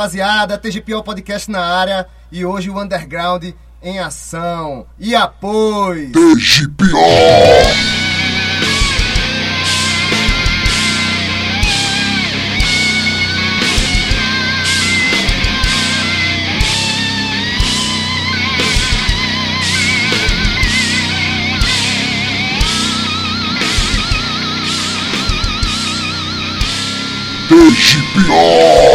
Rapaziada, TGPO Podcast na área e hoje o Underground em ação. E após... TGPO! TGPO!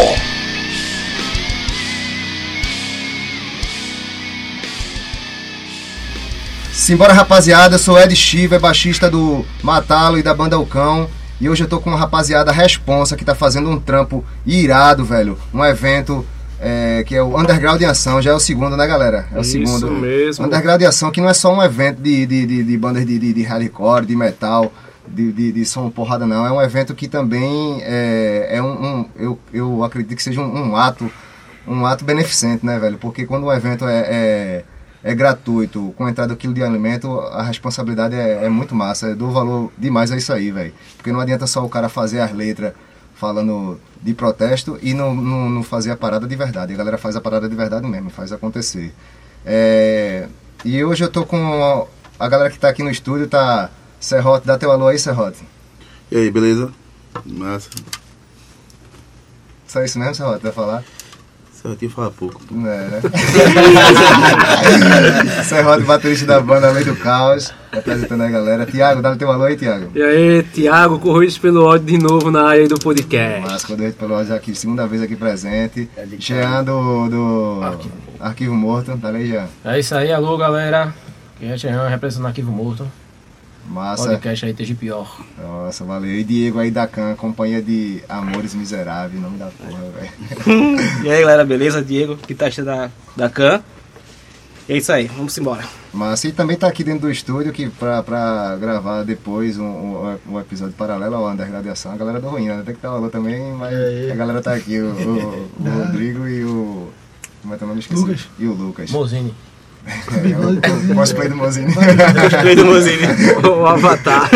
Simbora, rapaziada, eu sou Ed Shiva, baixista do Matalo e da banda Alcão. E hoje eu tô com uma rapaziada responsa que tá fazendo um trampo irado, velho. Um evento é, que é o Underground em Ação, já é o segundo, né, galera? É o Isso segundo. mesmo. Underground em Ação, que não é só um evento de, de, de, de bandas de, de, de hardcore, de metal, de, de, de som porrada, não. É um evento que também é, é um, um- eu, eu acredito que seja um, um ato um ato beneficente, né, velho? Porque quando um evento é, é, é gratuito, com entrada do quilo de alimento, a responsabilidade é, é muito massa. Eu dou valor demais a isso aí, velho. Porque não adianta só o cara fazer as letras falando de protesto e não, não, não fazer a parada de verdade. A galera faz a parada de verdade mesmo, faz acontecer. É, e hoje eu tô com a galera que tá aqui no estúdio, tá... Serrote, dá teu alô aí, Serrote. E aí, beleza? Massa. Só isso mesmo, Serrote, vai falar? Só tinha falar pouco. É, né? Serrote, baterista da banda Lei do Caos, representando a galera. Tiago, dá teu alô aí, Tiago. E aí, Thiago, corridos pelo ódio de novo na área do podcast. Massa, quando eu pelo hoje aqui, segunda vez aqui presente. Jean do, do Arquivo Morto, tá aí, Jean? É isso aí, alô galera. Quem é Jean, representando Arquivo Morto. Massa. Podcast aí, TG Pior. Nossa, valeu. E Diego aí da Can, companhia de Amores Miseráveis, nome da porra, velho. E aí galera, beleza? Diego, guitarrista da, da Can. E é isso aí, vamos embora. Massa, e também tá aqui dentro do estúdio que pra, pra gravar depois um, um, um episódio paralelo ao Underground Ação, a galera do Ruína, né? Tem que dar alô também, mas a galera tá aqui, o, o- o Rodrigo e o... Como é teu nome? Esqueci. Lucas. E o Lucas. Mozini. É, o, o cosplay do Mozini. Cleide Mozini. O Avatar.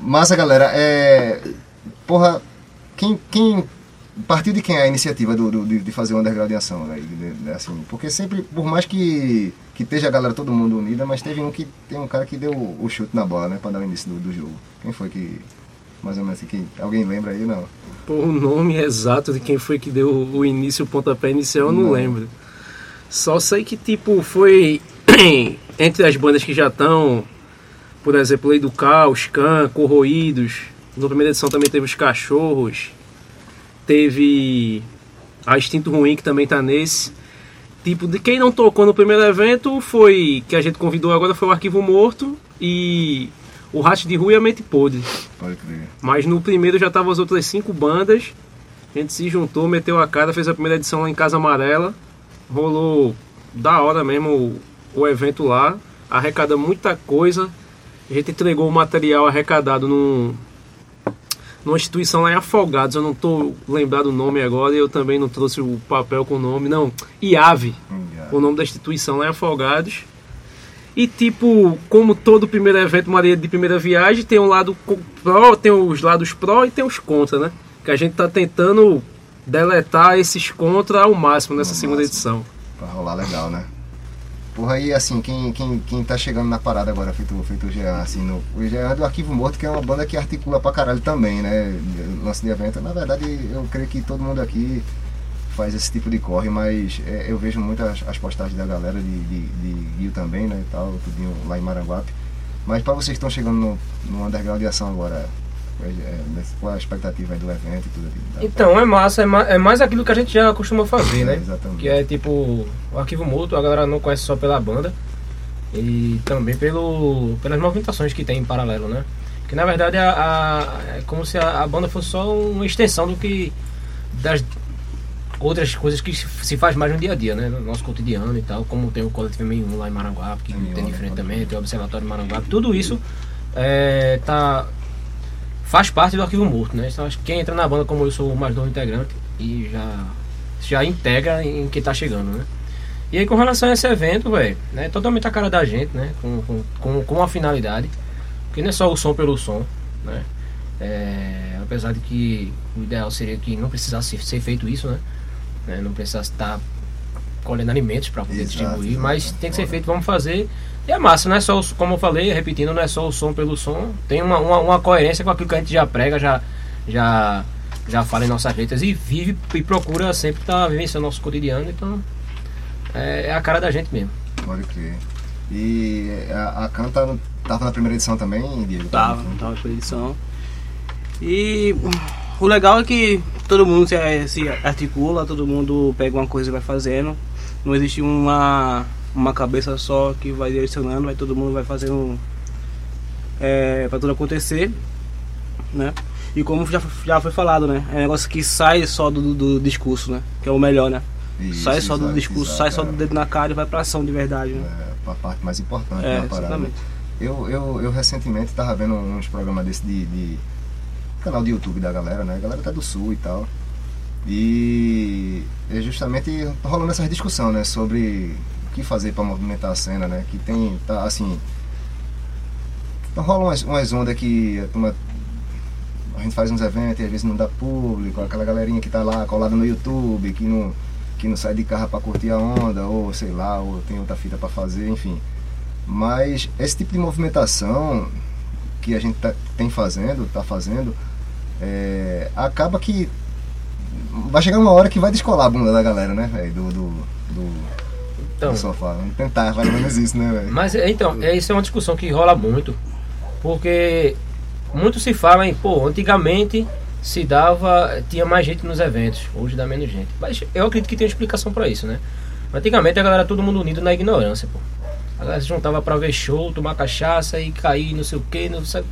Massa, galera. É... Porra, quem, quem... Partiu de quem é a iniciativa do, do- de, fazer o Underground em Ação, né? De- de- assim, porque sempre, por mais que, que esteja a galera todo mundo unida, mas teve um que tem um cara que deu o, o chute na bola, né? Pra dar o início do, do jogo. Quem foi que... Mais ou menos quem, alguém lembra aí, não? Pô, o nome exato de quem foi que deu o início, o pontapé inicial, eu não, Não. lembro. Só sei que, tipo, foi entre as bandas que já estão, por exemplo, Lei do Caos, Can, Corroídos. Na primeira edição também teve os Cachorros. Teve a Instinto Ruim, que também tá nesse. Tipo, de quem não tocou no primeiro evento foi, que a gente convidou agora, foi o Arquivo Morto e o Rato de Rua e a Mente Podre. Pode crer. Mas no primeiro já estavam as outras cinco bandas. A gente se juntou, meteu a cara, fez a primeira edição lá em Casa Amarela. Rolou da hora mesmo o, o evento lá. Arrecada muita coisa. A gente entregou o material arrecadado num, numa instituição lá em Afogados. Eu não tô lembrado o nome agora e eu também não trouxe o papel com o nome. Não, IAVE o nome da instituição lá em Afogados. E tipo, como todo primeiro evento Maria de primeira viagem, tem um lado pró, tem os lados pró e tem os contra, né? Que a gente tá tentando deletar esses contra ao máximo nessa Ao segunda máximo. edição. Pra rolar legal, né? Porra, aí assim, quem, quem, quem tá chegando na parada agora, feito, feito o Jean, assim, no, o Jean é do Arquivo Morto, que é uma banda que articula pra caralho também, né? Lance de evento. Na verdade, eu creio que todo mundo aqui faz esse tipo de corre, mas é, eu vejo muitas as postagens da galera de, de, de Rio também, né? E tal, tudinho lá em Maranguape. Mas pra vocês que estão chegando no, no underground de ação agora, qual a expectativa do evento e tudo aqui? Dá pra- Então, é massa, é, ma- é mais aquilo que a gente já costuma fazer, É, né? exatamente. Que é tipo o arquivo mútuo, a galera não conhece só pela banda e também pelo, pelas movimentações que tem em paralelo, né? Que na verdade a, a- é como se a, a banda fosse só uma extensão do que das outras coisas que se faz mais no dia a dia, né? No nosso cotidiano e tal, como tem o Coletivo M1 lá em Maranguape, que M1, tem né? enfrentamento, tem o Observatório de Maranguape, tudo isso é, tá, faz parte do arquivo morto, né? Então acho que quem entra na banda como eu sou o mais novo integrante e já, já integra em quem tá chegando, né? E aí com relação a esse evento, velho, né? Totalmente a cara da gente, né? Com, com, com, com uma finalidade. Porque não é só o som pelo som, né? É, apesar de que o ideal seria que não precisasse ser feito isso, né? Né, Não precisasse estar colhendo alimentos para poder Exato, distribuir, mas tem que ser feito, vamos fazer. E é massa, não é só, o- como eu falei, repetindo, não é só o som pelo som, tem uma, uma, uma coerência com aquilo que a gente já prega, já, já, já fala em nossas letras e vive e procura sempre estar vivenciando nosso cotidiano, então é, é a cara da gente mesmo. Pode crer. E a, a Canta tava na primeira edição também, Diego? Tava, tava com edição. E o legal é que todo mundo se, se articula, todo mundo pega uma coisa e vai fazendo. Não existe uma, uma cabeça só que vai direcionando, vai todo mundo vai fazendo é, para tudo acontecer, né? E como já, já foi falado, né? É um negócio que sai só do, do discurso, né? Que é o melhor, né? Isso, sai só do exato, discurso, exato, sai só é. do dedo na cara e vai pra ação de verdade, né? É, a parte mais importante É, da parada. exatamente. Eu, eu, eu recentemente estava vendo uns programas desse de, de canal de YouTube da galera, né? A galera tá do sul e tal. E é justamente rolando essa discussão, né? Sobre que fazer para movimentar a cena, né? Que tem, tá assim. Então rola umas, umas ondas que a turma. A gente faz uns eventos e às vezes não dá público, aquela galerinha que tá lá colada no YouTube, que não, que não sai de carro para curtir a onda, ou sei lá, ou tem outra fita para fazer, enfim. Mas esse tipo de movimentação que a gente tá, tem fazendo, tá fazendo, é, acaba que vai chegar uma hora que vai descolar a bunda da galera, né? Do, do, do, Então, do sofá. Vamos tentar, ou menos isso, né, velho? Mas é, então, é, isso é uma discussão que rola muito, porque muito se fala em, pô, antigamente se dava, tinha mais gente nos eventos, hoje dá menos gente. Mas eu acredito que tem uma explicação pra isso, né? Antigamente a galera todo mundo unido na ignorância, pô. A galera se juntava pra ver show, tomar cachaça e cair, não sei o que, não sei.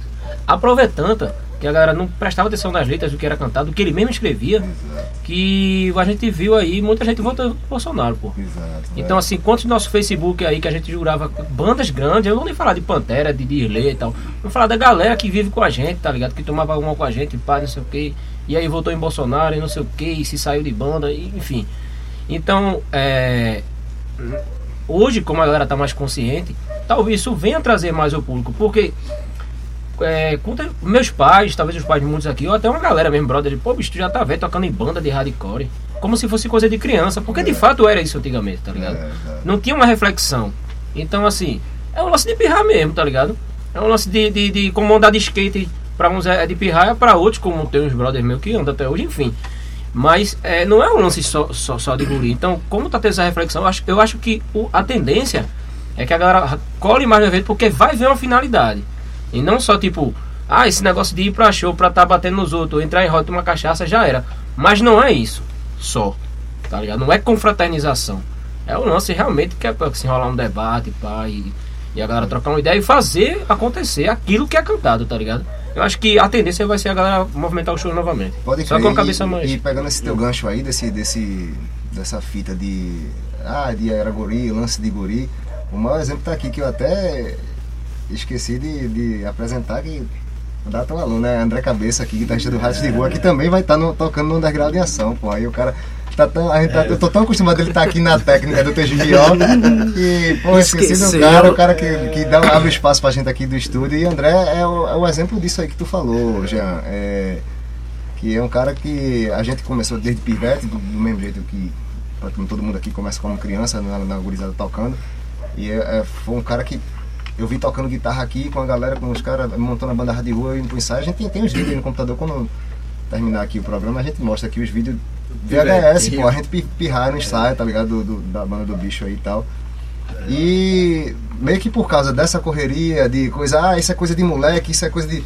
A prova é tanta que a galera não prestava atenção nas letras do que era cantado, do que ele mesmo escrevia, Exato, que a gente viu aí, muita gente votou Bolsonaro, pô. exato. Então, é. assim, quantos do nosso Facebook aí que a gente jurava bandas grandes, eu não vou nem falar de Pantera, de Dirley e tal. Vou falar da galera que vive com a gente, tá ligado? Que tomava uma com a gente, pá, não sei o que. E aí votou em Bolsonaro e não sei o que, e se saiu de banda, e, enfim. Então, é. Hoje, como a galera tá mais consciente, talvez isso venha trazer mais ao público, porque. É, quando meus pais, talvez os pais de muitos aqui, ou até uma galera mesmo, brother, de, pô, bicho, tu já tá velho tocando em banda de hardcore. Como se fosse coisa de criança, porque de fato era isso antigamente, tá ligado? É, exato. Não tinha uma reflexão. Então, assim, é um lance de pirrar mesmo, tá ligado? É um lance de, de, de como andar de skate pra uns é de pirraia, pra outros, como tem uns brothers meus que andam até hoje, enfim. Mas é, não é um lance só, só, só de engolir. Então, como tá tendo essa reflexão, eu acho, eu acho que o- a tendência é que a galera cole mais no evento porque vai ver uma finalidade. E não só tipo, ah, esse negócio de ir pra show pra tá batendo nos outros, entrar em roda, tomar cachaça, já era. Mas não é isso só, tá ligado? Não é confraternização. É o lance realmente que é pra se enrolar um debate, pá, e, e a galera trocar uma ideia e fazer acontecer aquilo que é cantado, tá ligado? Eu acho que a tendência vai ser a galera movimentar o show novamente. Pode Só crer. com a cabeça e, mais. E pegando esse teu gancho aí, desse, desse, dessa fita de. Ah, de era guri, lance de guri. O maior exemplo tá aqui que eu até esqueci de, de apresentar que dá teu aluno, né? André Cabeça aqui, guitarrista do Rádio de Rua, que também vai estar tocando no underground em ação, pô. Aí o cara. Tá tão, a gente tá- eu tô tão acostumado a ele estar aqui na técnica do TGVO que, pô, esqueci do cara, o cara que, que dá, abre espaço pra gente aqui do estúdio. E André é o, é o exemplo disso aí que tu falou, Jean. É, que é um cara que a gente começou desde pivete, do, do mesmo jeito que praticamente todo mundo aqui começa como criança, na, na gurizada tocando. E é, é, foi um cara que eu vi tocando guitarra aqui com a galera, com os caras montando a banda de rua indo pro ensaio. A gente tem, tem os vídeos aí no computador, quando terminar aqui o programa, a gente mostra aqui os vídeos VHS, pô, a gente pi- pirrar no ensaio, tá ligado? Do, do- da banda do bicho aí e tal. E meio que por causa dessa correria, de coisa, ah, isso é coisa de moleque, isso é coisa de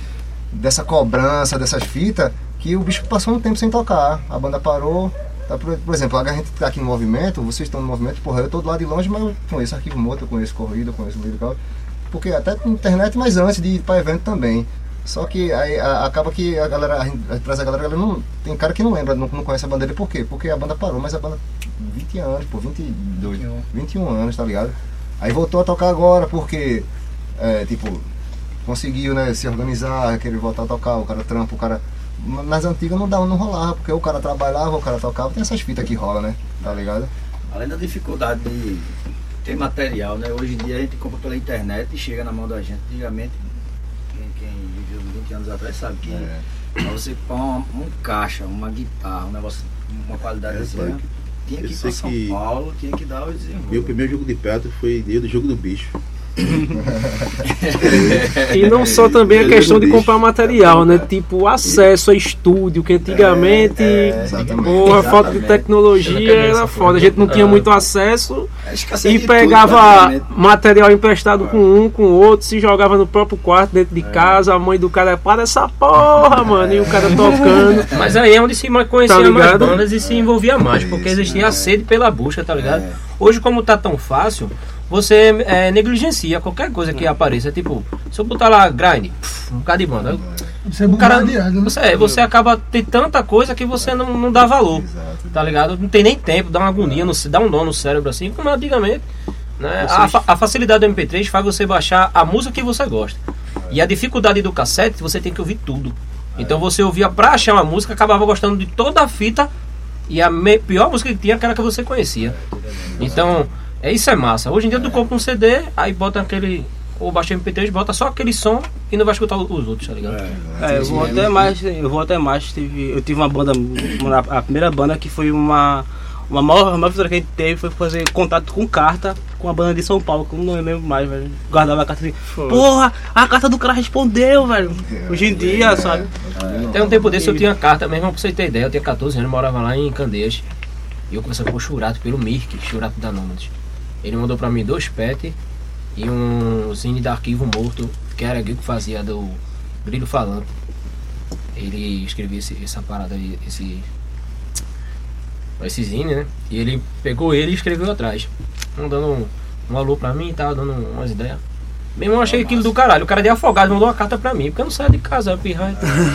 dessa cobrança, dessas fitas, que o bicho passou um tempo sem tocar. A banda parou. Tá, por, por exemplo, a gente tá aqui no movimento, vocês estão no movimento, porra, eu tô do lado de longe, mas eu conheço Arquivo Moto, eu conheço Corrida, eu conheço Lyrical. Porque até na internet, mas antes de ir pra evento também. Só que aí a- acaba que a galera, a gente traz a galera, a galera não, tem cara que não lembra, não, não conhece a banda dele, por quê? Porque a banda parou, mas a banda 20 anos, pô, 22, 21 anos, tá ligado? Aí voltou a tocar agora, porque, é, tipo, conseguiu, né, se organizar, querer voltar a tocar, o cara trampa, o cara... Nas antigas não dava, não rolava, porque o cara trabalhava, o cara tocava, tem essas fitas que rola, né, tá ligado? Além da dificuldade de ter material, né? Hoje em dia a gente compra pela internet e chega na mão da gente. Antigamente, quem, quem viveu 20 anos atrás sabe que É. pra você pôr uma, um caixa, uma guitarra, um negócio, uma qualidade É, assim, né? tinha que ir pra São que- Paulo, tinha que dar o Meu desenvolvimento. primeiro jogo de prato foi dia do jogo do bicho. E não só também a questão de comprar material, né? Tipo, acesso a estúdio, que antigamente, É, exatamente. porra, falta de tecnologia era foda. A gente não tinha muito acesso É e pegava material emprestado com um, com o outro, se jogava no próprio quarto, dentro de casa, a mãe do cara, para essa porra, mano, e o cara tocando. Mas aí é onde se conhecia Tá mais bandas e se envolvia mais, porque existia a sede pela busca, tá ligado? É. Hoje, como tá tão fácil, você é, negligencia qualquer coisa que apareça. Tipo, se eu botar lá grind, um bocado de banda. Você é O cara, né? você, você acaba ter tanta coisa que você não, não dá valor, Exato. tá ligado? Não tem nem tempo, dá uma agonia, no, dá um nó no cérebro assim, como antigamente. Né? A, a facilidade do MP3 faz você baixar a música que você gosta. E a dificuldade do cassete, você tem que ouvir tudo. Então você ouvia pra achar uma música, acabava gostando de toda a fita. E a me- pior música que tinha era aquela que você conhecia. Então, é isso é massa. Hoje em dia tu compra um CD, aí bota aquele. Ou baixa MP3, bota só aquele som e não vai escutar os outros, tá ligado? É, eu vou até mais, eu vou até mais. Tive, eu tive uma banda, uma- a primeira banda que foi uma. Uma maior, a maior vitória que a gente teve foi fazer contato com carta com a banda de São Paulo, que eu não lembro mais, velho. Guardava a carta assim, porra, a carta do cara respondeu, velho. Hoje em dia, sabe? Até um tempo desse eu tinha carta, mesmo pra você ter ideia, eu tinha 14 anos, morava lá em Candeias. E eu conversava com o Churato pelo Mirk, Churato da Nômades. Ele mandou pra mim dois pet e um zine de arquivo morto, que era aquilo que fazia do Brilho Falante. Ele escrevia esse- essa parada aí, esse. Esse zine, né? E ele pegou ele e escreveu atrás. Um dando um, um alô pra mim e tal, dando umas ideias. Mesmo eu achei aquilo do caralho. O cara de afogado mandou uma carta pra mim, porque eu não saio de casa, pirra.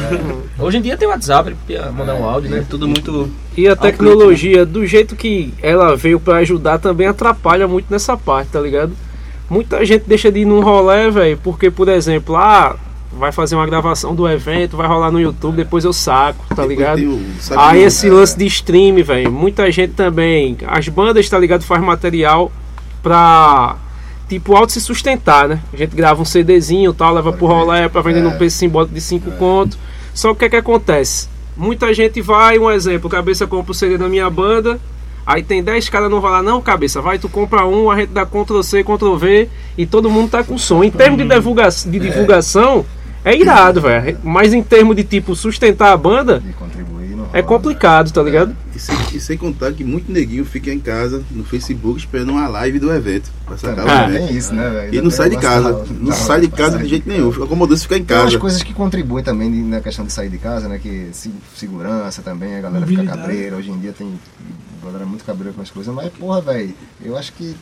Hoje em dia tem WhatsApp, mandar um áudio, É né? tudo muito. E a tecnologia, do jeito que ela veio pra ajudar, também atrapalha muito nessa parte, tá ligado? Muita gente deixa de ir num rolê, velho, porque, por exemplo, ah, vai fazer uma gravação do evento, vai rolar no YouTube, depois eu saco, tá ligado? Aí esse lance de stream, velho, muita gente também, as bandas, tá ligado, faz material pra, tipo, auto se sustentar, né? A gente grava um CDzinho tal, leva pro rolê pra vender num preço simbólico de 5 conto. Só que o que é que acontece? Muita gente vai, um exemplo, cabeça compra o CD da minha banda, aí tem 10 caras no rolê, não, cabeça, vai, tu compra um, a gente dá Ctrl C, Ctrl V e todo mundo tá com som. Em termos de, divulga de divulgação, é irado, velho. Mas em termos de, tipo, sustentar a banda, não é complicado, tá ligado? E sem, e sem contar que muito neguinho fica em casa no Facebook esperando uma live do evento. Pra sacar o Ah, evento. tem isso, né, velho? E não sai de casa. Não sai de casa de jeito nenhum. Acomodou-se ficar em Tem umas casa. coisas que contribuem também na questão de sair de casa, né? Que se- segurança também, a galera fica Mobilidade. cabreira. Hoje em dia tem a galera muito cabreira com as coisas, mas porra, velho, eu acho que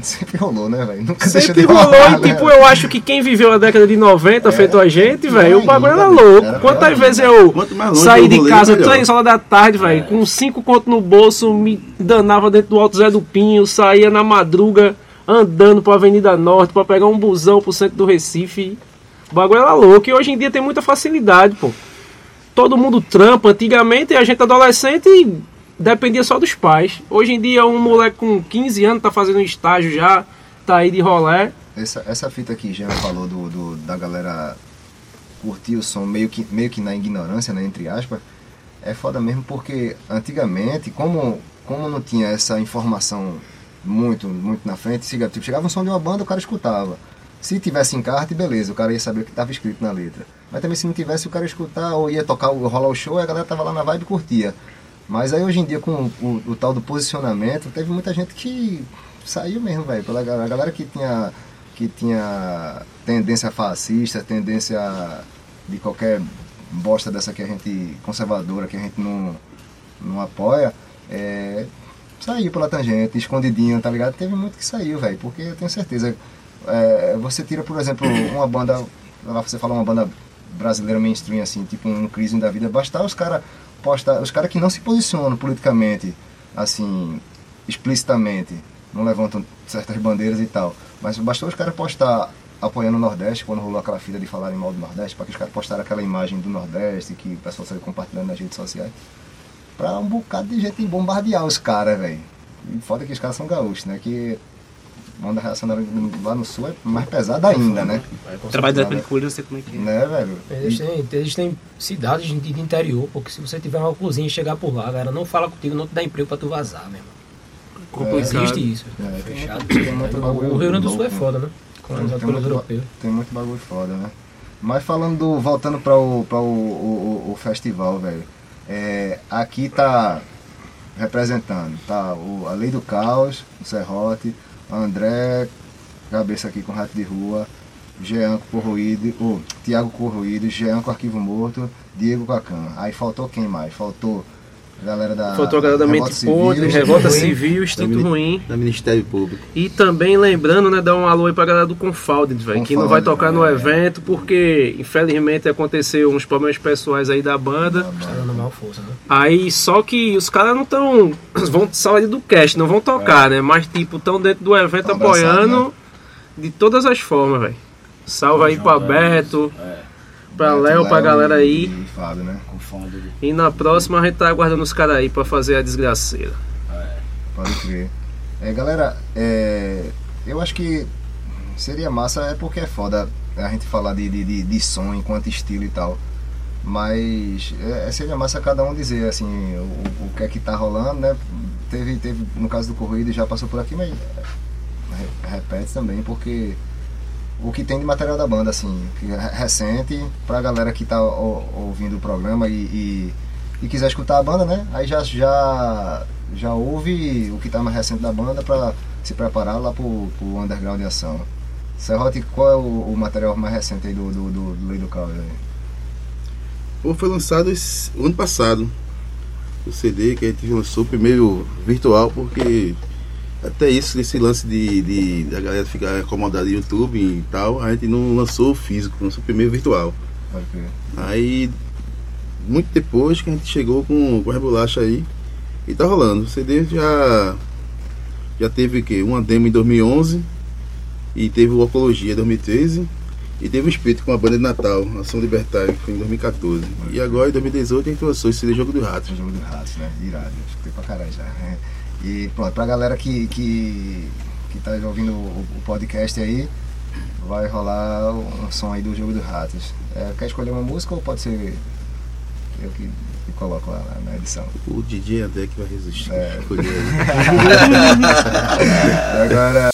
sempre rolou, né, velho? Nunca Sempre de rolou rolar, e né, tipo, velho? eu acho que quem viveu a década de 90, feito a gente, velho, o bagulho era louco. era Quantas vezes eu saí de casa melhor. 3 horas da tarde, velho, com 5 contos no bolso, me danava dentro do Alto Zé do Pinho, saía na madruga andando pra Avenida Norte pra pegar um busão pro centro do Recife. O bagulho era louco e hoje em dia tem muita facilidade, pô. Todo mundo trampa. Antigamente a gente adolescente dependia só dos pais. Hoje em dia um moleque com 15 anos tá fazendo estágio já, tá aí de rolé. Essa, essa fita que Jean falou do, do- da galera curtir o som meio que, meio que na ignorância, né, entre aspas, é foda mesmo porque antigamente, como, como não tinha essa informação muito, muito na frente, tipo, chegava um som de uma banda, o cara escutava. Se tivesse encarte, beleza, o cara ia saber o que estava escrito na letra. Mas também se não tivesse, o cara ia escutar ou ia tocar, rolar o show, a galera tava lá na vibe e curtia. Mas aí hoje em dia, com o, o- o tal do posicionamento, teve muita gente que saiu mesmo, velho. Pela a galera que tinha, que tinha tendência fascista, tendência de qualquer bosta dessa que a gente, conservadora, que a gente não, não apoia, é, saiu pela tangente, escondidinho, tá ligado? Teve muito que saiu, velho, porque eu tenho certeza. é, você tira, por exemplo, uma banda, lá você fala uma banda brasileira mainstream, assim, tipo um crise da vida, bastar os caras postar, os caras que não se posicionam politicamente, assim, explicitamente, não levantam certas bandeiras e tal, mas bastou os caras postar apoiando o Nordeste, quando rolou aquela fila de falarem mal do Nordeste, para que os caras postaram aquela imagem do Nordeste que o pessoal saiu compartilhando nas redes sociais, pra um bocado de gente bombardear os caras, velho. Foda que os caras são gaúchos, né? Que banda reacionária lá no sul é mais pesada ainda, né? Trabalho da certeza. Pentecostal, eu sei como é que é. Né, velho? Eles têm, eles têm cidades de, de interior, porque se você tiver uma cozinha e chegar por lá, a galera não fala contigo, não te dá emprego pra tu vazar, meu irmão. Complicado. Existe isso. É, Fechado. tem muito bagulho O Rio Grande do Sul é louco, foda, né? Colonizado Tem muito, europeus. tem muito bagulho foda, né? Mas falando do. Voltando para o, pra o, o, o- o festival, velho. É, aqui tá representando, tá? O, a Lei do Caos, o Serrote, André, cabeça aqui com Rato de Rua, Jean Corroído, o Tiago Corroído, Jean com Arquivo Morto, Diego Cacan. Aí faltou quem mais? Faltou a galera da. Faltou a galera da Revolta Mente Podre, Civil, Revolta Ruim. Civil, Instinto. Ruim. Da Ministério Público. E também lembrando, né, dar um alô aí pra galera do Confounded, velho, que não vai tocar no é. evento porque, infelizmente, aconteceu uns problemas pessoais aí da banda. Tá dando mal força, né? Aí, só que os caras não estão. Vão sair do cast, não vão tocar, né? Mas, tipo, estão dentro do evento Tão apoiando de todas as formas, velho. Salve aí pra Beto, É, pra Beto, Léo, pra galera e- aí. E Fábio, né? com de. E na próxima a gente tá aguardando os caras aí pra fazer a desgraceira. Pode crer. É, galera, é, eu acho que seria massa, é porque é foda a gente falar de, de, de, de som enquanto estilo e tal. Mas é, seria massa cada um dizer assim o, o que é que tá rolando, né? Teve, teve, no caso do Corrida já passou por aqui, mas é, repete também, porque o que tem de material da banda, assim, é recente, pra galera que tá ouvindo o programa e, e, e quiser escutar a banda, né? Aí já, já, já ouve o que tá mais recente da banda pra se preparar lá pro, pro underground de ação. Serrote, qual é o, o material mais recente aí do, do, do, do Lei do Caos? Pô, foi lançado esse, ano passado. O CD que a gente lançou primeiro virtual, porque até isso, esse lance de, de da galera ficar acomodada no YouTube e tal, a gente não lançou físico, lançou primeiro virtual. Crer. Aí, muito depois que a gente chegou com, com a bolacha aí, e tá rolando. O CD já, já teve o quê? Uma demo em 2011, e teve o Ocologia em 2013, e teve o Espírito com a banda de Natal, Ação Libertária, que foi em 2014. E agora, em 2018, a gente lançou esse CD Jogo do Rato. O jogo dos ratos, né? Irado, escutei pra caralho já. E pronto, pra galera que, que, que tá ouvindo o, o podcast aí, vai rolar um som aí do jogo dos ratos. É, quer escolher uma música ou pode ser eu que, que coloco lá na- edição? O DJ André que vai resistir. É. Escolher. Agora.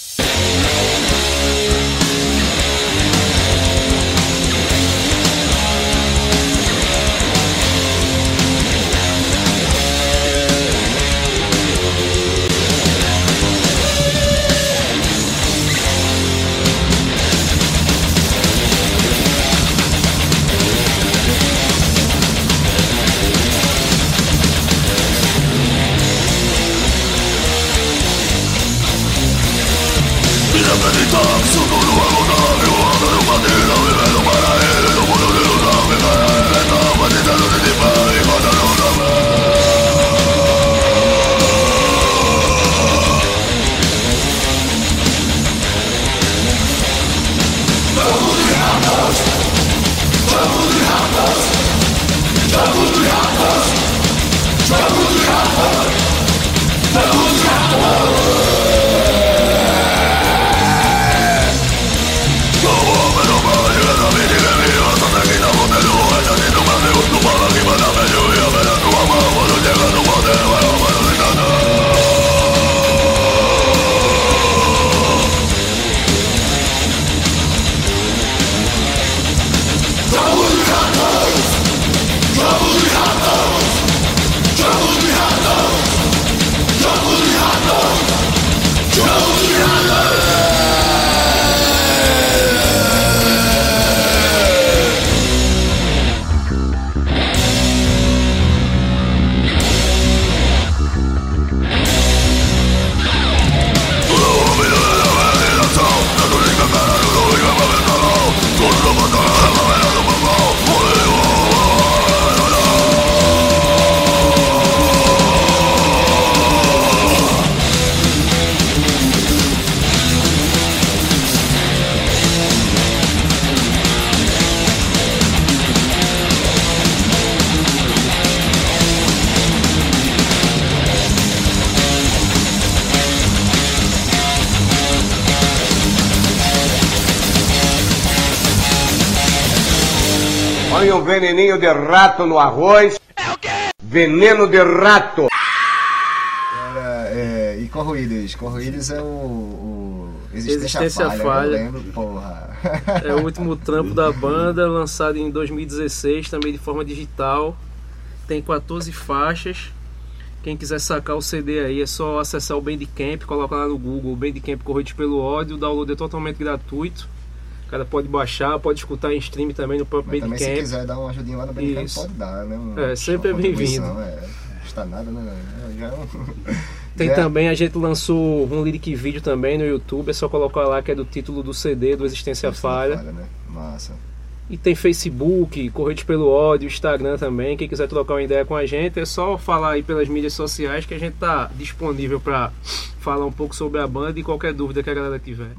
Veneninho de rato no arroz. É o quê? Veneno de rato. É, e Corroídos? Corroídos é o, o Existência, Existência Falha, Falha. Eu lembro, porra. É o último trampo da banda, lançado em 2016, também de forma digital. Tem 14 faixas. Quem quiser sacar o CD aí é só acessar o Bandcamp, coloca lá no Google Bandcamp Corridos pelo Ódio, o download é totalmente gratuito. Cara pode baixar, pode escutar em stream também no próprio também se Bandcamp. quiser dar uma ajudinha lá no Bandcamp, pode dar, né? Um- É, sempre uma é bem-vindo. É, está nada, né? Já é um- Tem já- também, a gente lançou um lyric vídeo também no YouTube, é só colocar lá que é do título do CD, do Existência Falha. né? Massa. E tem Facebook, Correios pelo Ódio, Instagram também. Quem quiser trocar uma ideia com a gente, é só falar aí pelas mídias sociais que a gente tá disponível para falar um pouco sobre a banda e qualquer dúvida que a galera tiver.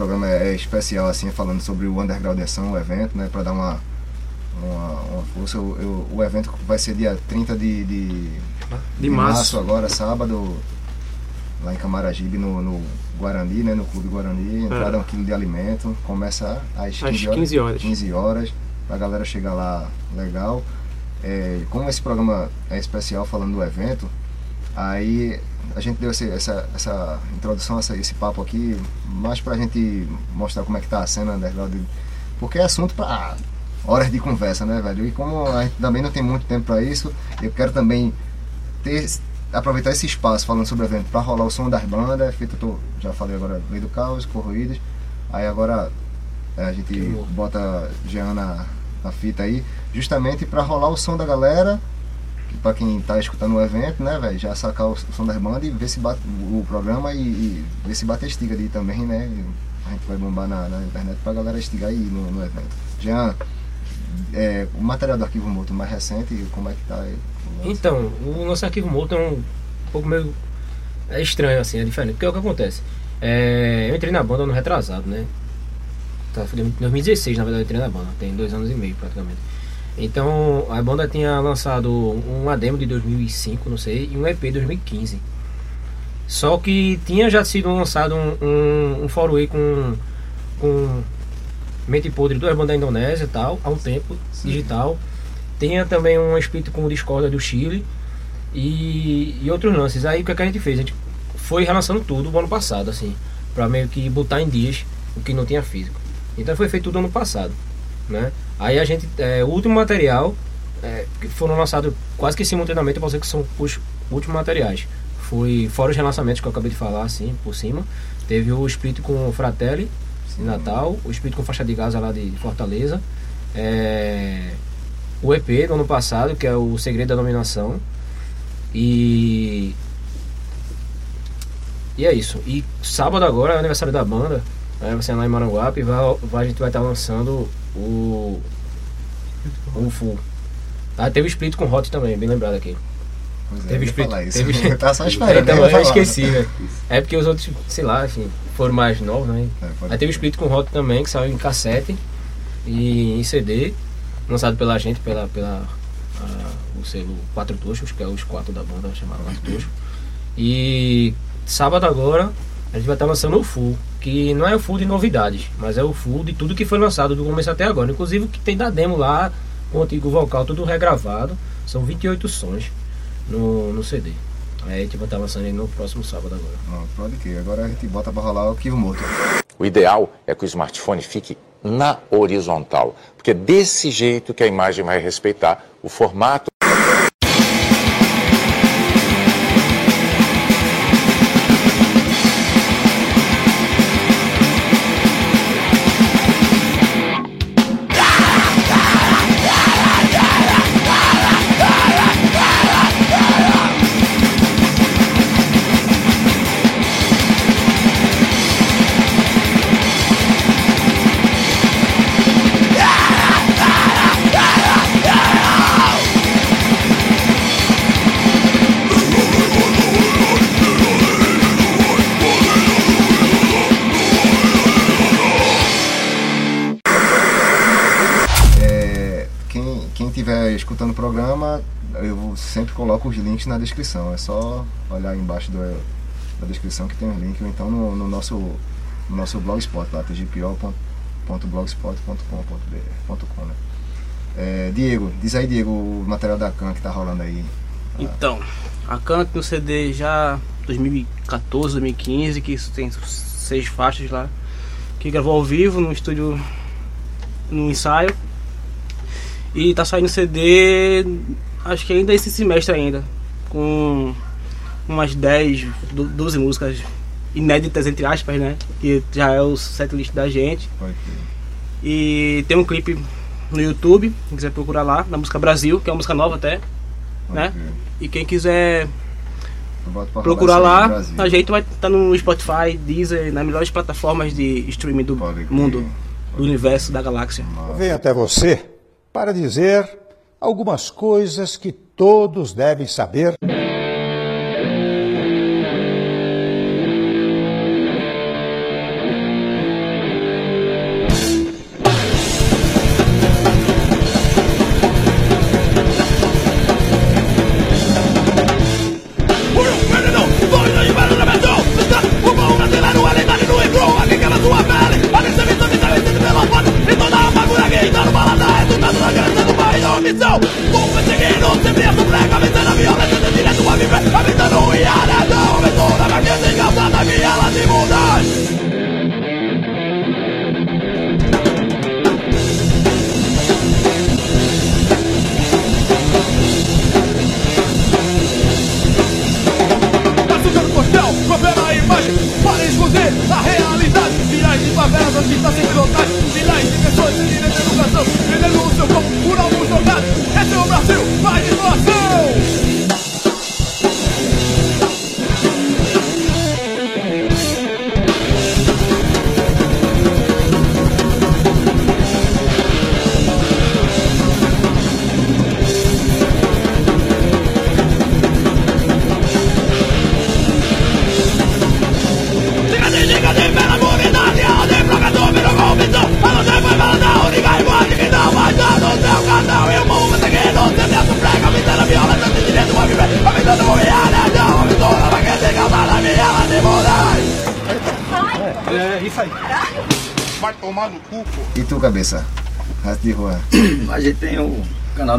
Programa é especial, assim, falando sobre o Underground Ação, o evento, né? Pra dar uma, uma, uma força. eu- eu- o evento vai ser dia 30 de, de, De março. agora, sábado, lá em Camaragibe, no, no Guarani, né? No Clube Guarani. Entrada um quilo de alimento. Começa às 15 Às horas. 15 horas. 15 horas. Pra galera chegar lá legal. É, como esse programa é especial falando do evento, aí a gente deu esse- essa, essa introdução, essa, esse papo aqui, mais pra gente mostrar como é que tá a cena underground. Porque é assunto pra horas de conversa, né, velho? E como a gente também não tem muito tempo pra isso, eu quero também ter, aproveitar esse espaço falando sobre o evento pra rolar o som das bandas, feito eu tô, já falei agora Lei do Caos, Corroídas, aí agora é, a gente bota Jean na, na fita aí, justamente pra rolar o som da galera, pra quem tá escutando o evento, né, velho, já sacar o, som das bandas e ver se bate o programa e, e ver se bate a estiga ali também, né? A gente vai bombar na, na internet pra galera estigar aí no, no evento. Jean, é, o material do arquivo morto mais recente, como é que tá aí? Então, o nosso arquivo morto é um pouco meio é estranho, assim, é diferente. Porque é o que acontece. É, eu entrei na banda no retrasado, né? Tá, foi em 2016, na verdade, eu entrei na banda. Tem dois anos e meio, praticamente. Então, a banda tinha lançado uma demo de 2005, não sei, e um EP de 2015. Só que tinha já sido lançado um, um, um foray com, com Mente Podre, duas bandas da Indonésia e tal, há um tempo, digital. Tinha também um espírito com o Discorda do Chile e, e outros lances. Aí o que, é que a gente fez? A gente foi relançando tudo o ano passado, assim, pra meio que botar em dias o que não tinha físico. Então foi feito tudo ano passado, né? Aí a gente, é, o último material, é, que foram lançados quase que simultaneamente, eu posso dizer que são os últimos materiais. Foi fora os relançamentos que eu acabei de falar, assim, por cima. Teve o Espírito com o Fratelli, de Natal, o Espírito com Faixa de Gaza lá de Fortaleza, é, o EP do ano passado, que é o Segredo da Dominação, e. E é isso. E sábado agora é aniversário da banda. Aí você lá em Maranguape, vai, vai, a gente vai estar lançando o. O Full. Ah, teve o split com Hot também, bem lembrado aqui. Pois é, Teve ia split. Teve... Tava só É, esperando. então, né, eu esqueci, velho. É porque os outros, sei lá, enfim, foram mais novos, né? É, Aí teve o split com Hot também, que saiu em cassete e em CD, lançado pela gente, pela, pela a- o selo Quatro Tochos, que é os quatro da banda, chamado Quatro Tochos. E sábado agora a gente vai estar lançando o full, que não é o full de novidades, mas é o full de tudo que foi lançado do começo até agora. Inclusive o que tem da demo lá, com o antigo vocal, tudo regravado. São 28 sons no, no CD. Aí a gente vai estar lançando aí no próximo sábado agora. Não, pode que. Agora a gente bota pra rolar o arquivo morto. O ideal é que o smartphone fique na horizontal, porque é desse jeito que a imagem vai respeitar o formato. Os links na descrição. É só olhar embaixo do- da descrição que tem os links, ou então no, no nosso, no nosso blogspot lá, tgpo.blogspot.com.br. né? É, Diego, diz aí, Diego, o material da Khan que tá rolando aí. Então, a Kant no CD já 2014, 2015, que isso tem seis faixas lá, que gravou ao vivo no estúdio, no ensaio. E tá saindo CD, acho que ainda esse semestre ainda, com umas 10, do- 12 músicas inéditas, entre aspas, né? Que já é o setlist da gente. E tem um clipe no YouTube, quem quiser procurar lá, na música Brasil, que é uma música nova até. Pode Né? E quem quiser procurar lá, a gente vai estar no Spotify, Deezer, nas melhores plataformas de streaming do mundo, do universo, da galáxia. Venho até você para dizer algumas coisas que todos devem saber.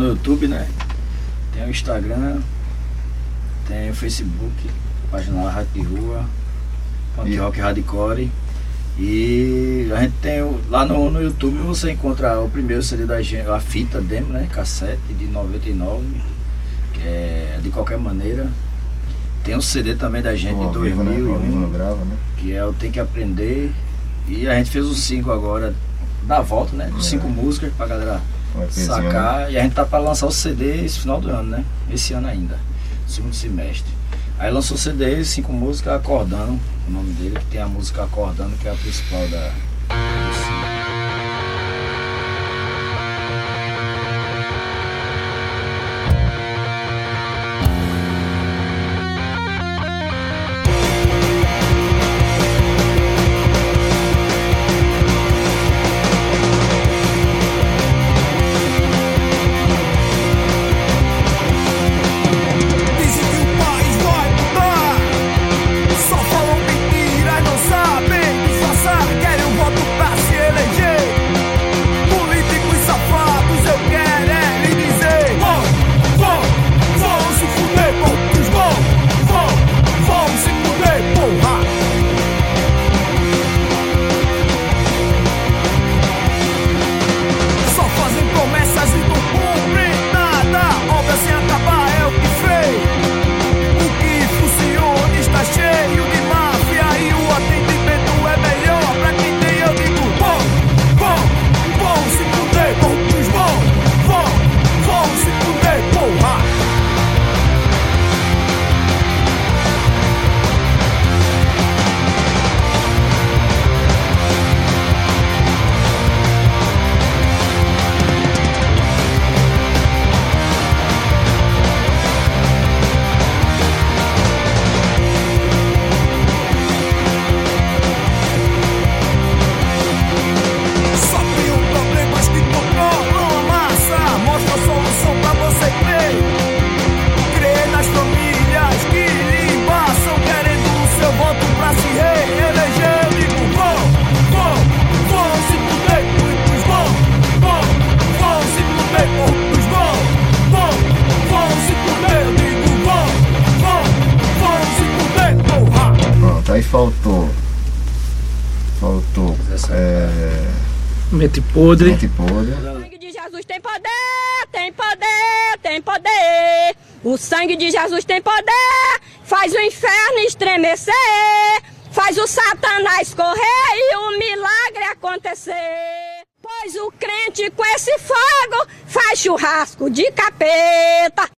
No YouTube, né? Tem o Instagram, tem o Facebook, página lá Rádio de Rua, Punk E- Rock Hardcore. E a gente tem o- lá no, no YouTube você encontra o primeiro CD da gente, a fita demo, né? Cassete de 99, que é de qualquer maneira. Tem o CD também da gente de vivo, né? Ao vivo 2001 não grava, né? que é o Tem que Aprender. E a gente fez os cinco agora da volta, né? Os É. cinco músicas pra galera Um sacar. E a gente tá pra lançar o CD esse final do ano, né? Esse ano ainda, segundo semestre. Aí lançou CD, cinco músicas, Acordando, o nome dele, que tem a música Acordando, que é a principal da. Mente podre. Mente podre. O sangue de Jesus tem poder, tem poder, tem poder. O sangue de Jesus tem poder, faz o inferno estremecer, faz o Satanás correr e o milagre acontecer. Pois o crente com esse fogo faz churrasco de capeta.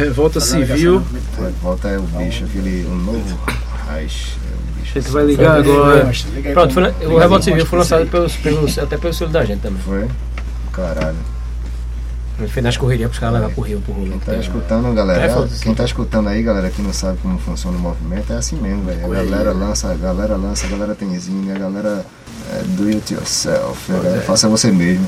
Revolta Civil. Volta é o bicho, aquele. Um novo. Raiz. É o bicho. A gente vai ligar agora. Pronto, foi, o Revolta Civil foi lançado pelos, pelos, até pelo selo da gente também. Foi? Caralho. Ele fez nas correrias pros caras levar pro Rio, pro Rolo. Tá escutando, galera? É. Quem tá escutando aí, galera, que não sabe como funciona o movimento, é assim mesmo, velho. A galera lança, a galera lança, a galera tem zine, a galera é, do it yourself, galera, faça você mesmo.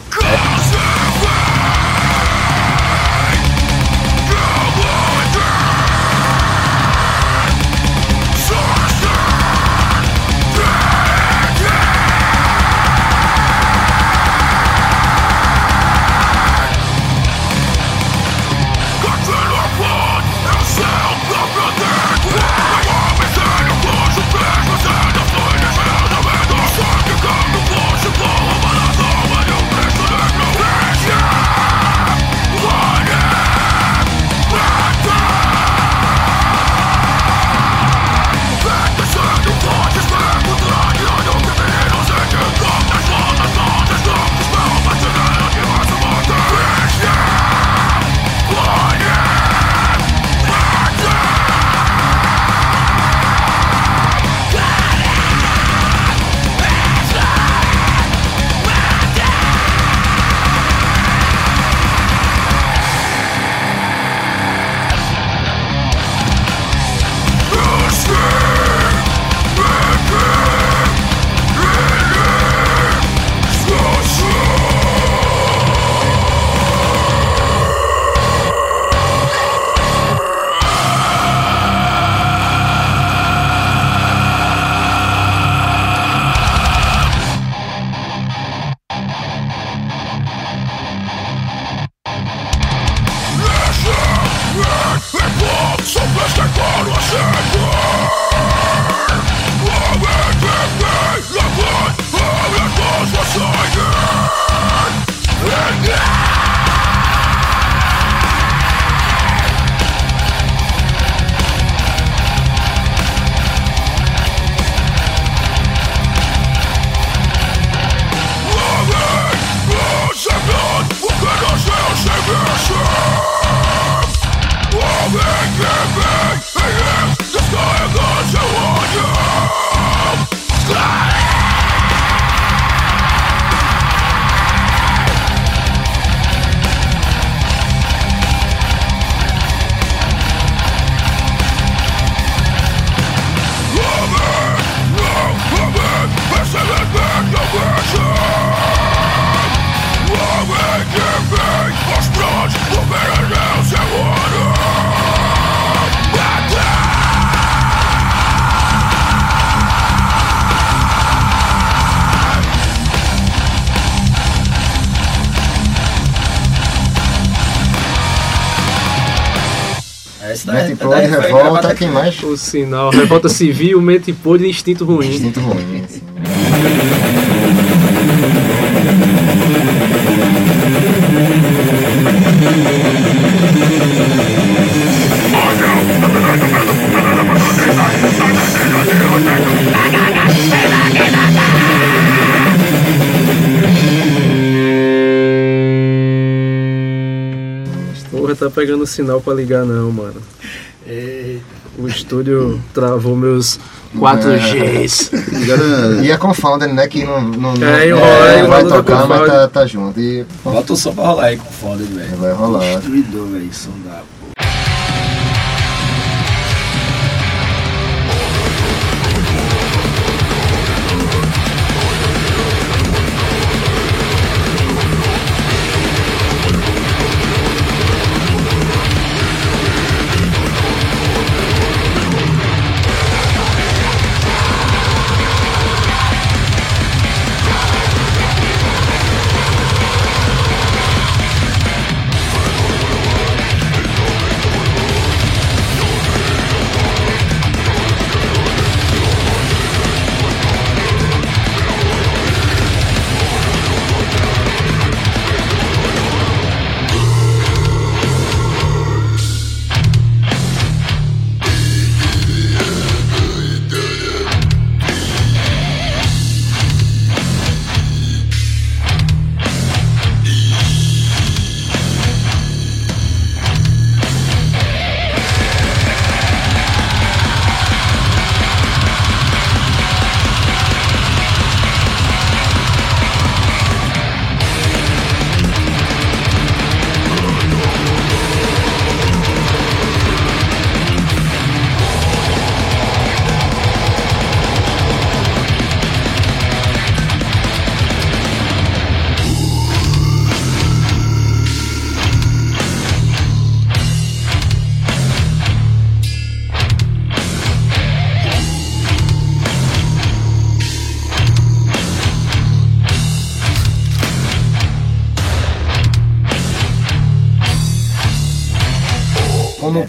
Quem mais? O sinal, revolta civil, mente podre e instinto ruim. Instinto ruim. Porra, tá pegando sinal pra ligar não, mano. O estúdio travou meus 4Gs. Ligado E a Confounded, né? Que não, não, não É, e o Rola- e o vai da tocar, mas tá, tá junto. E Bota o som pra rolar aí com foda, velho. vai rolar. Destruidor, velho. Som da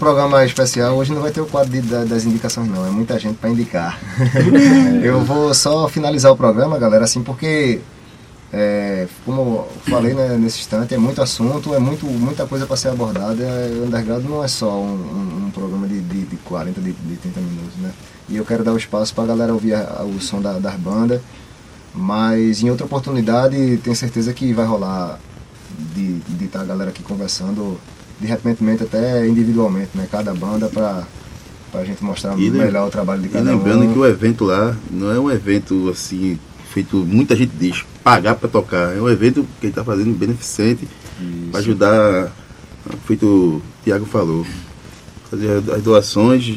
programa é especial, hoje não vai ter o quadro de- da- das indicações não, é muita gente para indicar. eu vou só finalizar o programa, galera, assim, porque, é, como eu falei né, nesse instante, é muito assunto, é muito, muita coisa para ser abordada. e O Underground não é só um, um- um programa de, de, de 40, de, de 30 minutos, né? E eu quero dar o espaço para a galera ouvir a- o som da, das bandas, mas em outra oportunidade, tenho certeza que vai rolar de estar a galera aqui conversando de repente até individualmente, né? Cada banda para a gente mostrar E melhor o trabalho de E cada lembrando um. que o evento lá não é um evento assim, feito, muita gente diz, pagar para tocar. É um evento que ele está fazendo beneficente para ajudar, feito o Tiago falou, fazer as doações,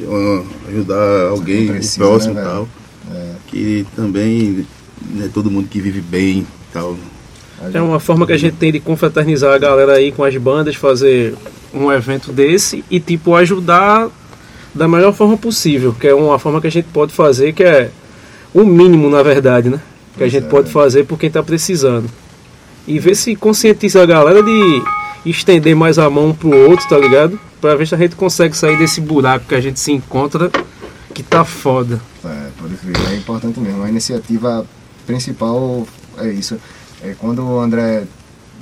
ajudar alguém precisa, próximo e né, velho? tal. É. Que também não é todo mundo que vive bem e tal. É uma forma que a gente tem de confraternizar a galera aí com as bandas, fazer um evento desse e tipo ajudar da melhor forma possível, que é uma forma que a gente pode fazer que é o mínimo na verdade, né? Que a gente é. pode fazer por quem tá precisando. E ver se conscientiza a galera de estender mais a mão um pro outro, tá ligado? Pra ver se a gente consegue sair desse buraco que a gente se encontra, que tá foda. É, pode crer, é importante mesmo. A iniciativa principal é isso. É quando o André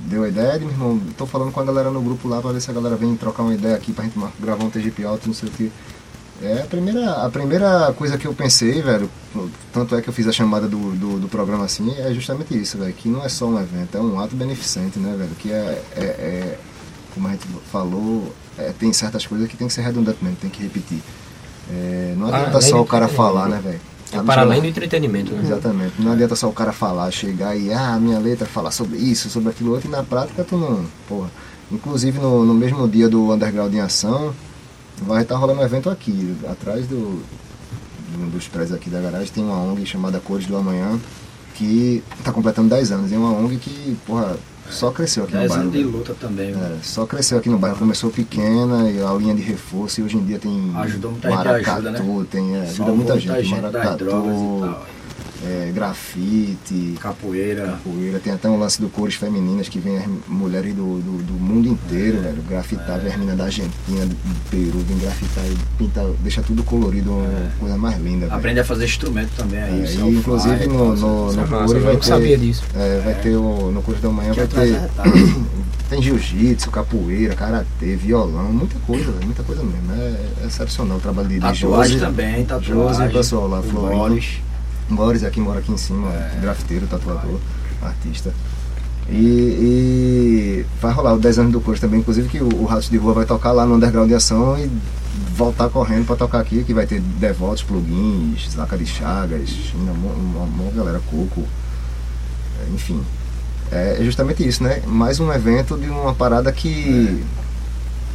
deu a ideia, ele, meu irmão, tô falando com a galera no grupo lá pra ver se a galera vem trocar uma ideia aqui pra gente gravar um TGP alto, não sei o que. É a primeira, a primeira coisa que eu pensei, velho, tanto é que eu fiz a chamada do, do, do programa assim, é justamente isso, velho, que não é só um evento, é um ato beneficente, né, velho, que é, é, é como a gente falou, é, tem certas coisas que tem que ser redundantemente, tem que repetir. É, não Ah, adianta além só o cara falar, né? né, velho? É Tá para além do entretenimento, né? Exatamente. Não adianta só o cara falar, chegar e, ah, minha letra fala sobre isso, sobre aquilo outro, e na prática tu não. Porra. Inclusive no, no mesmo dia do Underground em Ação, vai estar rolando um evento aqui, atrás do, um dos prédios aqui da garagem, tem uma ONG chamada Cores do Amanhã, que está completando 10 anos. É uma ONG que, porra, só cresceu aqui no 10 bairro. de velho. luta também. É, só cresceu aqui no bairro. Começou pequena e a linha de reforço e hoje em dia tem Ajudou muita gente, maracatu, ajuda, né? tem, é, ajuda muita muita gente. gente maracatu, drogas e tal. é, grafite, Capoeira. capoeira. Tem até um lance do cores femininas que vem as mulheres do, do, do mundo inteiro, velho. Grafitar, é. as meninas da Argentina, do Peru, vem grafitar e pintar, deixa tudo colorido, uma coisa mais linda. velho. Aprende a fazer instrumento também aí. É, e inclusive fly, no, no, no é Cores vai ter, sabia disso. é, vai ter o, no Cores da Manhã vai ter é retalho. tem jiu-jitsu, capoeira, karatê, violão, muita coisa, velho, muita coisa mesmo. É, é excepcional o trabalho de, Tatuagem também, tatuagem. o pessoal lá, o Boris aqui mora aqui em cima, É. grafiteiro, tatuador, artista. E, e vai rolar o 10 anos do curso também, inclusive que o, o Ratos de Rua vai tocar lá no Underground de Ação e voltar correndo para tocar aqui, que vai ter devotos, plugins, Zaca de Chagas, uma, uma, uma galera coco, é, enfim. É justamente isso, né? Mais um evento de uma parada que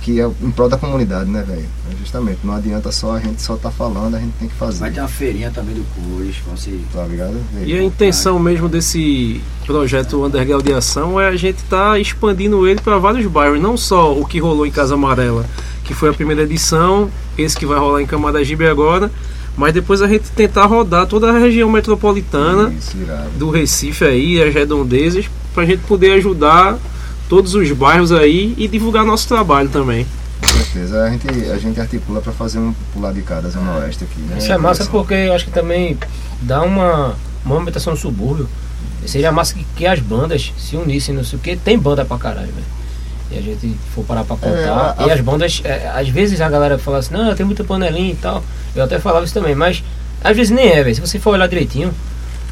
que é em prol da comunidade, né, velho? É justamente, não adianta só a gente só tá falando, a gente tem que fazer. Vai ter uma feirinha também do Cores. Você... Tá ligado? E a intenção mesmo desse projeto Underground de Ação é a gente estar expandindo ele para vários bairros, não só o que rolou em Casa Amarela, que foi a primeira edição, esse que vai rolar em Camaragibe agora, mas depois a gente tentar rodar toda a região metropolitana Isso, do Recife aí, as redondezas, para a gente poder ajudar todos os bairros aí e divulgar nosso trabalho também. Com certeza. A gente, a gente articula para fazer um pular de cada Zona Oeste aqui, né? Isso é massa porque eu acho que também dá uma movimentação no subúrbio. Seria massa que, que as bandas se unissem, não sei o que. Tem banda pra caralho, velho. E a gente for parar pra contar. É, a- E as bandas, é, às vezes a galera fala assim, não, tem muita panelinha e tal. Eu até falava isso também, mas às vezes nem é, velho. Se você for olhar direitinho,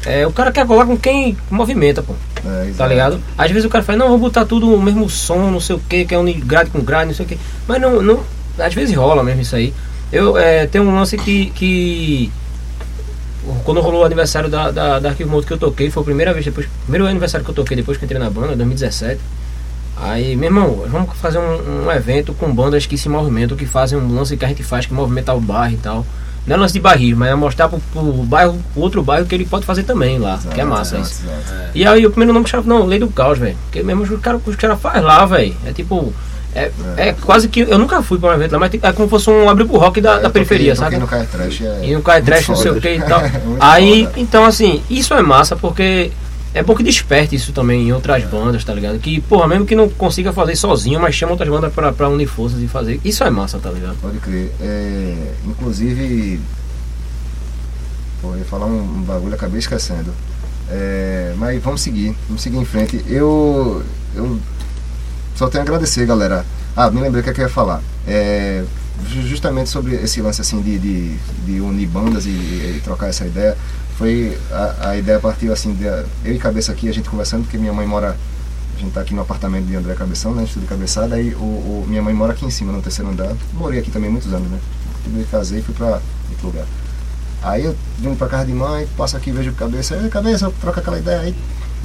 é, o cara quer colar com quem movimenta, pô. É, Tá ligado? Às vezes o cara fala, não, vou botar tudo o mesmo som, não sei o que, que é um grade com grade, não sei o que. Mas não, não. Às vezes rola mesmo isso aí. Eu é, tem um lance que. que quando rolou o aniversário da, da, da Arquivo Moto que eu toquei, foi a primeira vez, depois, primeiro aniversário que eu toquei depois que entrei na banda, 2017. Aí, meu irmão, vamos fazer um, um evento com bandas que se movimentam, que fazem um lance que a gente faz, que movimenta o bairro e tal. Não é lance de barrismo, mas é mostrar pro, pro bairro, pro outro bairro que ele pode fazer também lá, que é massa Exato, isso. exato. E aí o primeiro nome chamava, não, Lei do Caos, velho. Porque mesmo os caras os cara faz lá, velho. É tipo. É, é. quase que. Eu nunca fui pra um evento lá, mas é como se fosse um abrir pro rock da, É, da periferia, toquei, sabe? toquei no Trash. É E no Cai Trash, não sei o que e tal. Muito Aí, foda. então assim, isso é massa porque é bom que desperte isso também em outras bandas, tá ligado? Que, porra, mesmo que não consiga fazer sozinho, mas chama outras bandas pra, pra unir forças e fazer. Isso é massa, tá ligado? Pode crer. É, inclusive, pô, ia falar um, um bagulho, acabei esquecendo. É, mas vamos seguir, vamos seguir em frente. Eu, eu só tenho a agradecer, galera. Ah, me lembrei o que, é que eu ia falar. É, ju- justamente sobre esse lance assim de, de, de unir bandas e, e trocar essa ideia. Foi a, a ideia partiu assim, de, eu e Cabeça aqui, a gente conversando, porque minha mãe mora a gente tá aqui no apartamento de André Cabeção, né? Estúdio Cabeçada, aí o, o- minha mãe mora aqui em cima, no terceiro andar. Morei aqui também muitos anos, né? Me casei e fui pra outro lugar. Aí eu vindo pra casa de mãe, passo aqui, vejo cabeça, aí cabeça, troca aquela ideia aí.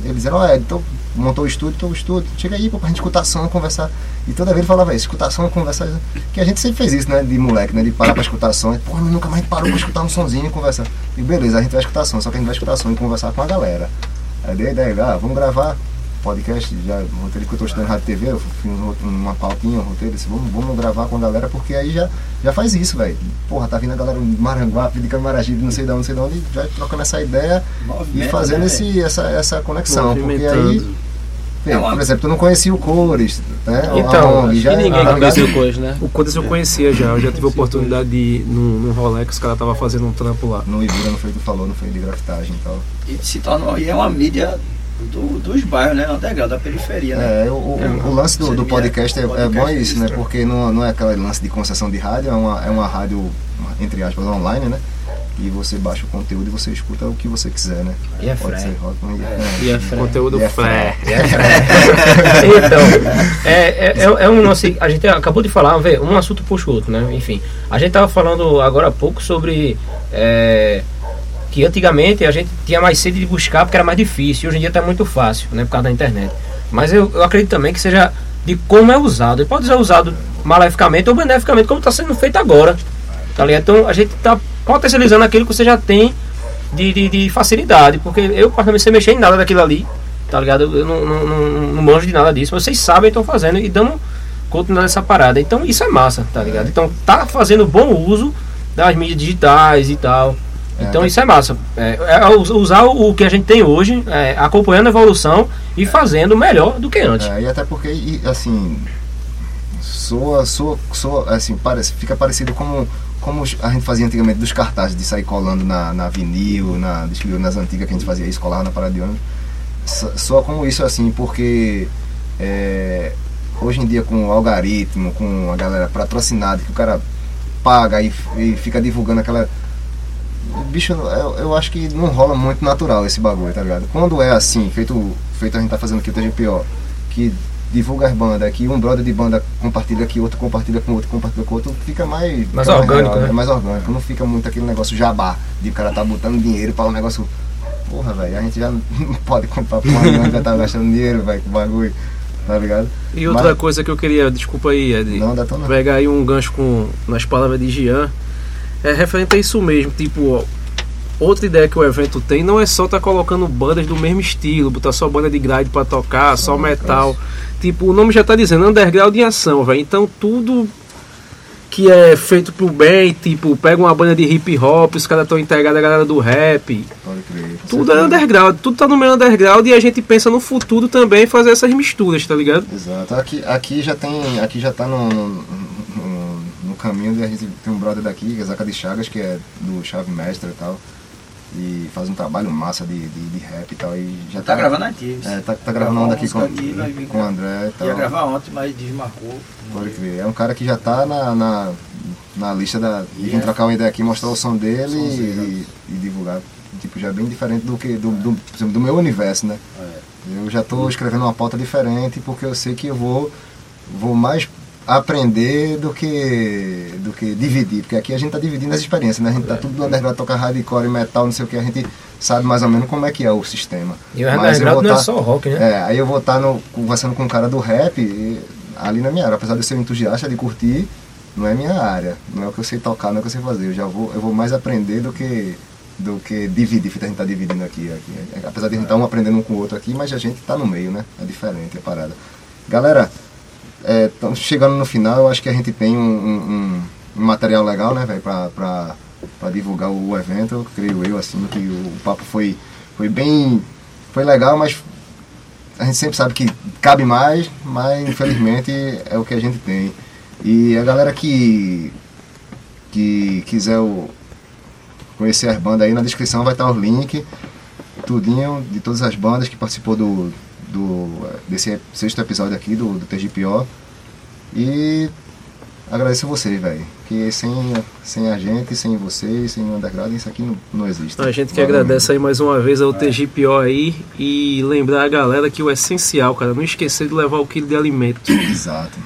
Eles disseram, ó, então montou o estúdio, então o estúdio, chega aí pô, pra gente escutar som, conversar. E toda vez ele falava isso, escutar som, conversar. Que a gente sempre fez isso, né? De moleque, né? De parar pra escutar som. E, mas nunca mais parou pra escutar um sonzinho e conversar. E beleza, a gente vai escutar som, só que a gente vai escutar som e conversar com a galera. Aí dei a ideia, ah, vamos gravar podcast, já, o roteiro que eu tô estudando rádio e TV, eu fiz um uma pautinha, um roteiro, disse, vamos, vamos gravar com a galera, porque aí já, já faz isso, velho. Porra, tá vindo a galera de Maranguape, de Camaragibe, não sei de onde, não sei de onde, já trocando essa ideia e Movimenta, fazendo né, esse, essa, essa conexão. Porque aí. Vê, Por exemplo, tu não conhecia o Cores, né? Então, acho já- que ninguém ligado? conhecia o Cores, né? O Cores eu conhecia já, eu já tive a oportunidade de ir num, num rolê que os caras estavam fazendo um trampo lá. No Ibura não foi o que tu falou, não foi de grafitagem e tal. E se torna e é uma mídia do- dos bairros, né? Underground, da periferia, né? É, o, o- o lance do, do podcast é, é bom isso, né? Porque não, não é aquele lance de concessão de rádio, é uma, é uma rádio, entre aspas, online, né? E você baixa o conteúdo e você escuta o que você quiser, né? E é Pode fré. ser rock, mas E é fré. Conteúdo E é fré. fré. E é então, é, é, é, é um lance. A gente acabou de falar, vê, um assunto puxa o outro, né? Enfim, a gente tava falando agora há pouco sobre. é, que antigamente a gente tinha mais sede de buscar porque era mais difícil. Hoje em dia tá muito fácil, né? Por causa da internet. Mas eu, eu acredito também que seja de como é usado. Pode ser usado maleficamente ou beneficamente, como está sendo feito agora. Tá? Então a gente tá potencializando aquilo que você já tem de, de, de facilidade. Porque eu, particularmente, sem mexer em nada daquilo ali, tá ligado? Eu não, não, não, não manjo de nada disso. Vocês sabem, estão fazendo e dando continuidade nessa parada. Então isso é massa, tá ligado? Então tá fazendo bom uso das mídias digitais e tal. Então isso é massa. É, é us- usar o que a gente tem hoje, é, acompanhando a evolução e fazendo melhor do que antes. É, e até porque, e, assim, soa, soa, soa, assim, parece, fica parecido como, como a gente fazia antigamente dos cartazes, de sair colando na, na vinil, na, nas antigas que a gente fazia isso, colava na parada de ônibus. So- Soa como isso, assim, porque é, hoje em dia com o algoritmo, com a galera patrocinada, que o cara paga e, e fica divulgando aquela bicho, eu, eu acho que não rola muito natural esse bagulho, tá ligado? Quando é assim, feito, feito a gente tá fazendo aqui o TGPO, que divulga as bandas, que um brother de banda compartilha aqui, outro compartilha com outro, compartilha com outro, fica mais. Mais fica orgânico, real, né? É mais orgânico, não fica muito aquele negócio jabá, de o cara tá botando dinheiro para um negócio. Porra, velho, a gente já não pode comprar pra uma já tá gastando dinheiro, velho, com bagulho, tá ligado? E outra Mas- coisa que eu queria, desculpa aí, Ed, Não, dá tão não. pegar aí um gancho com nas palavras de Jean, é referente a isso mesmo, tipo, ó, outra ideia que o evento tem não é só tá colocando bandas do mesmo estilo, botar só banda de grade pra tocar, só metal. Tipo, o nome já tá dizendo underground em ação, velho. Então tudo que é feito pro bem, tipo, pega uma banda de hip hop, os caras estão integrados a galera do rap. Pode crer. Tudo é underground, tudo tá no meio underground e a gente pensa no futuro também fazer essas misturas, tá ligado? Exato. Aqui, aqui já tem. Aqui já tá no, caminho de a gente tem um brother daqui, que é Zaca de Chagas, que é do Chave Mestre e tal. E faz um trabalho massa de, de, de rap e tal. E já Tá gravando aqui. É, tá, tá gravando onda aqui com, com o André e tal. Ia gravar ontem, mas desmarcou. Pode crer. É um cara que já tá na, na, na lista da. de vir trocar uma ideia aqui, mostrar o som dele e, e divulgar. Tipo, já é bem diferente do que. do, do, por exemplo, do meu universo, né? Eu já tô escrevendo uma pauta diferente porque eu sei que eu vou, vou mais aprender do que do que dividir, porque aqui a gente tá dividindo as experiências, né? A gente tá tudo no underground, toca hardcore, metal, não sei o que, a gente sabe mais ou menos como é que é o sistema. E o underground não é tá- só rock, né? é, aí eu vou estar no, conversando com um cara do rap e, ali na minha área, apesar de eu ser um entusiasta de curtir, não é minha área, não é o que eu sei tocar, não é o que eu sei fazer. Eu já vou, eu vou mais aprender do que do que dividir, feito a gente tá dividindo aqui, aqui. Apesar de a gente estar um aprendendo um com o outro aqui, mas a gente tá no meio, né? É diferente a parada. Galera, estamos chegando no final, eu acho que a gente tem um, um- um- material legal, né, velho, pra, pra, pra divulgar o evento, eu creio eu, assim, que o papo foi, foi bem. Foi legal, mas a gente sempre sabe que cabe mais, mas infelizmente é o que a gente tem. E a galera que, que quiser o- conhecer as bandas aí, na descrição vai estar os links, tudinho, de todas as bandas que participou do, do desse sexto episódio aqui do, do TGPO. E agradeço vocês, velho. Que sem, sem a gente, sem vocês, sem o underground, isso aqui não, não existe. A gente que Valeu agradece aí mais uma vez ao TGPO aí e lembrar a galera que o essencial, cara, não esquecer de levar o quilo de alimento. Exato.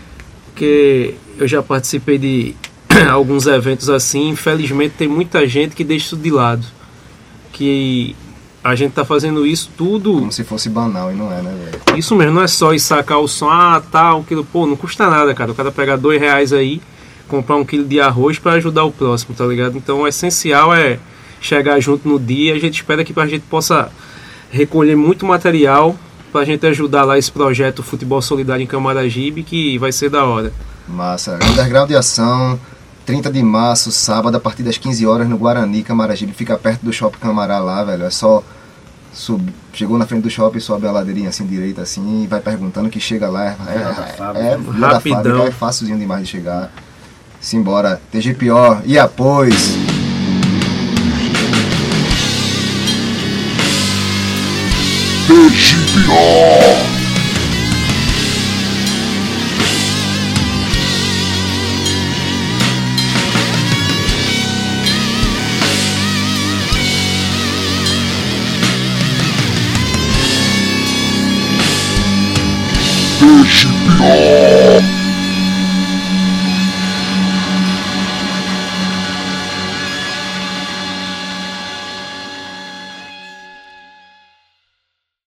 Porque eu já participei de alguns eventos assim, infelizmente tem muita gente que deixa isso de lado. Que a gente tá fazendo isso tudo. Como se fosse banal e não é, né, velho? Isso mesmo, não é só ir sacar o som, ah, tá, um quilo, pô, não custa nada, cara. O cara pegar dois reais aí, comprar um quilo de arroz para ajudar o próximo, tá ligado? Então o essencial é chegar junto no dia. A gente espera que a gente possa recolher muito material pra gente ajudar lá esse projeto Futebol Solidário em Camaragibe, que vai ser da hora. Massa. Underground de ação, 30 de março, sábado, a partir das 15 horas no Guarani, Camaragibe. Fica perto do Shopping Camará lá, velho. É só, sub- chegou na frente do shopping, sobe a ladeirinha assim direita assim e vai perguntando que chega lá. É, é, Fábrica. é, da Rapidão. Fábrica, é facilzinho demais de chegar. Simbora, TGPO, e após. TGPO.